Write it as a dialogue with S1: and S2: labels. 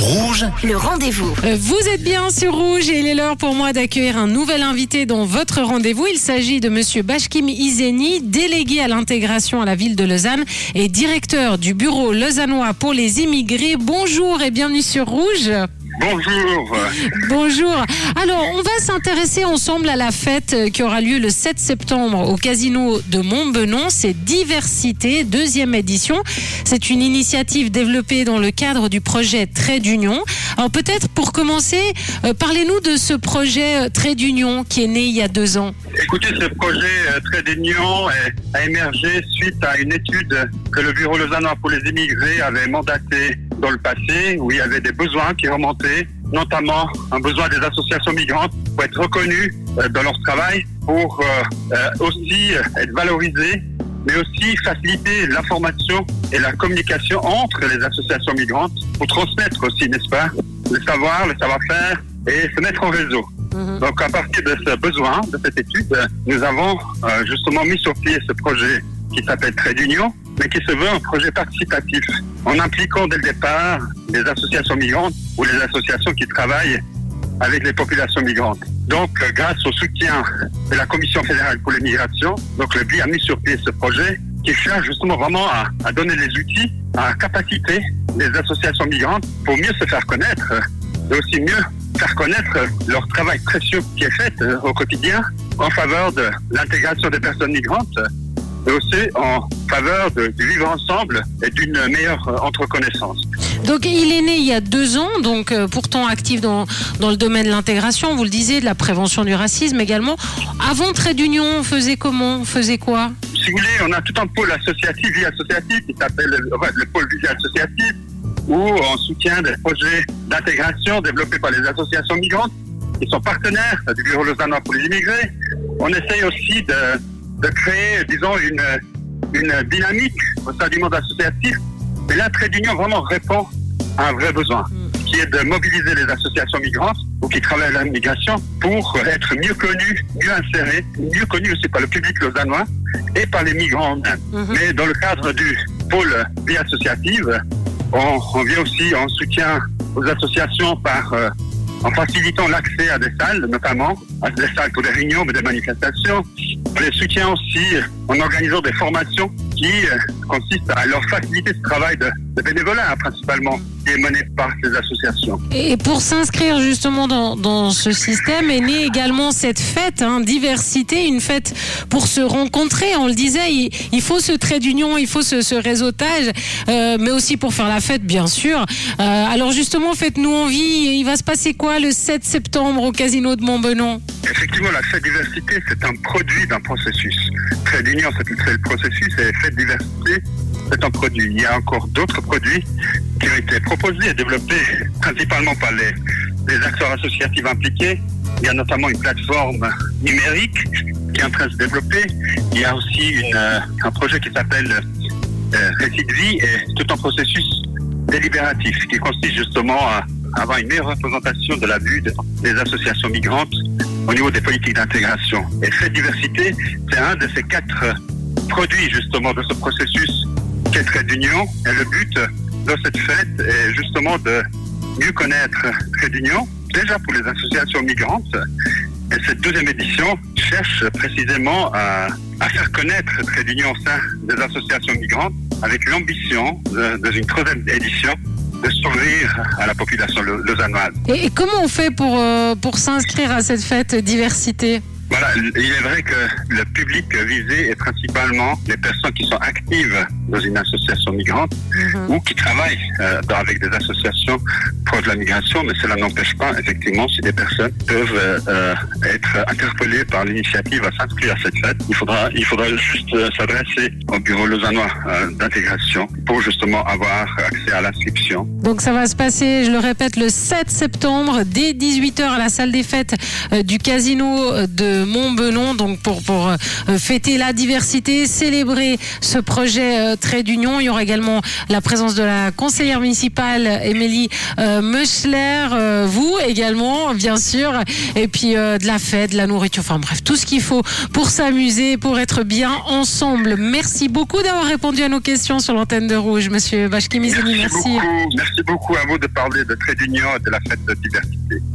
S1: Rouge,
S2: Le rendez-vous.
S3: Euh, Vous êtes bien sur Rouge et il est l'heure pour moi d'accueillir un nouvel invité dans votre rendez-vous. Il s'agit de Monsieur Bashkim Izeni, délégué à l'intégration à la ville de Lausanne et directeur du bureau lausannois pour les immigrés. Bonjour et bienvenue sur Rouge.
S4: Bonjour.
S3: Bonjour. Alors, on va s'intéresser ensemble à la fête qui aura lieu le 7 septembre au casino de Montbenon. C'est Diversité, deuxième édition. C'est une initiative développée dans le cadre du projet Trait d'Union. Alors, peut-être pour commencer, euh, parlez-nous de ce projet euh, Trait d'Union qui est né il y a deux ans.
S4: Écoutez, ce projet euh, Trait d'Union a émergé suite à une étude que le Bureau lausannois pour les immigrés avait mandatée dans le passé, où il y avait des besoins qui remontaient, notamment un besoin des associations migrantes pour être reconnues euh, dans leur travail, pour euh, euh, aussi être valorisées, mais aussi faciliter l'information et la communication entre les associations migrantes, pour transmettre aussi, n'est-ce pas, le savoir, le savoir-faire et se mettre en réseau. Donc à partir de ce besoin, de cette étude, nous avons euh, justement mis sur pied ce projet qui s'appelle Trait d'Union, mais qui se veut un projet participatif, en impliquant dès le départ les associations migrantes ou les associations qui travaillent avec les populations migrantes. Donc, euh, grâce au soutien de la Commission fédérale pour les migrations, donc le BI a mis sur pied ce projet qui cherche justement vraiment à, à donner les outils, à capaciter les associations migrantes pour mieux se faire connaître et aussi mieux faire connaître leur travail précieux qui est fait euh, au quotidien en faveur de l'intégration des personnes migrantes et aussi en faveur de- du vivre ensemble et d'une meilleure euh, entreconnaissance.
S3: Donc, il est né il y a deux ans, donc euh, pourtant actif dans, dans le domaine de l'intégration, vous le disiez, de la prévention du racisme également. Avant Trait d'Union, on faisait comment? On faisait quoi?
S4: Si vous voulez, on a tout un pôle associatif, vie associative, qui s'appelle enfin, le pôle vie associative, où on soutient des projets d'intégration développés par les associations migrantes, qui sont partenaires du Bureau lausannois pour les immigrés. On essaye aussi de, de créer, disons, une, une dynamique au sein du monde associatif. Et là, Trait d'Union vraiment répond à un vrai besoin, qui est de mobiliser les associations migrantes ou qui travaillent à la migration pour être mieux connus, mieux insérés, mieux connus aussi par le public lausannois et par les migrants eux-mêmes. Mais dans le cadre du pôle vie associative, on, on vient aussi en soutien aux associations par euh, en facilitant l'accès à des salles, notamment à des salles pour des réunions, mais des manifestations. Les soutient aussi en organisant des formations qui euh, consistent à leur faciliter ce travail de, de bénévolat, hein, principalement, qui est mené par ces associations.
S3: Et pour s'inscrire justement dans, ce système est née également cette fête, hein, diversité, une fête pour se rencontrer. On le disait, il, faut ce trait d'union, il faut ce, réseautage, euh, mais aussi pour faire la fête, bien sûr. Euh, alors justement, faites-nous envie. Il va se passer quoi le 7 septembre au Casino de Montbenon?
S4: Effectivement, la fête diversité, c'est un produit d'un processus. Trait d'union, c'est le processus, et fête diversité, c'est un produit. Il y a encore d'autres produits qui ont été proposés et développés principalement par les, acteurs associatifs impliqués. Il y a notamment une plateforme numérique qui est en train de se développer. Il y a aussi euh, un projet qui s'appelle euh, Récit de vie et tout un processus délibératif qui consiste justement à avoir une meilleure représentation de la vue de- des associations migrantes au niveau des politiques d'intégration. Et cette diversité, c'est un de ces quatre produits justement de ce processus qu'est Trait d'Union. Et le but de cette fête est justement de mieux connaître Trait d'Union, déjà pour les associations migrantes. Et cette deuxième édition cherche précisément à, faire connaître Trait d'Union au sein des associations migrantes avec l'ambition, de- dans une troisième édition, de s'ouvrir à la population lau- lausannoise.
S3: et, et comment on fait pour, euh, pour s'inscrire à cette fête diversité
S4: Voilà, il est vrai que le public visé est principalement les personnes qui sont actives dans une association migrante ou qui travaillent euh, dans- avec des associations proches de la migration, mais cela n'empêche pas, effectivement, si des personnes peuvent euh, euh, être interpellées par l'initiative à s'inscrire à cette fête, il faudra, il faudra juste s'adresser au bureau lausannois d'intégration pour justement avoir accès à l'inscription.
S3: Donc ça va se passer, je le répète, le 7 septembre dès 18h à la salle des fêtes du casino de de Montbenon, donc pour, pour euh, fêter la diversité, célébrer ce projet euh, Trait d'Union. Il y aura également la présence de la conseillère municipale Émilie euh, Meuchler, vous également, bien sûr, et puis de la fête, de la nourriture, enfin bref, tout ce qu'il faut pour s'amuser, pour être bien ensemble. Merci beaucoup d'avoir répondu à nos questions sur l'antenne de Rouge, monsieur Bachkimizini.
S4: Merci,
S3: Merci.
S4: beaucoup. Merci beaucoup à vous de parler de Trait d'Union et de la fête de diversité.